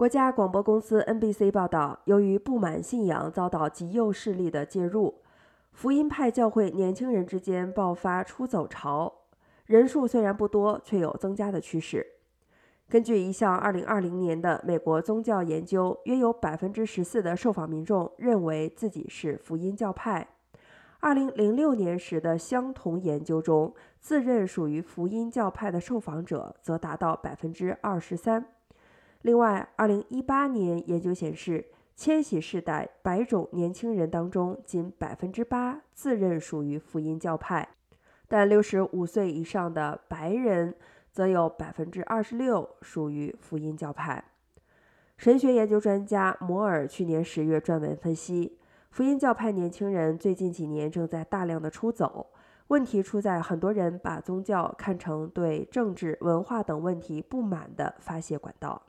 国家广播公司 NBC 报道，由于不满信仰遭到极右势力的介入，福音派教会年轻人之间爆发出走潮，人数虽然不多，却有增加的趋势。根据一项2020年的美国宗教研究，约有14%的受访民众认为自己是福音教派。2006年时的相同研究中，自认属于福音教派的受访者则达到23%。另外，2018年研究显示，千禧世代白种年轻人当中，仅百分之八自认属于福音教派，但65岁以上的白人则有百分之二十六属于福音教派。神学研究专家摩尔去年十月撰文分析，福音教派年轻人最近几年正在大量的出走，问题出在很多人把宗教看成对政治、文化等问题不满的发泄管道。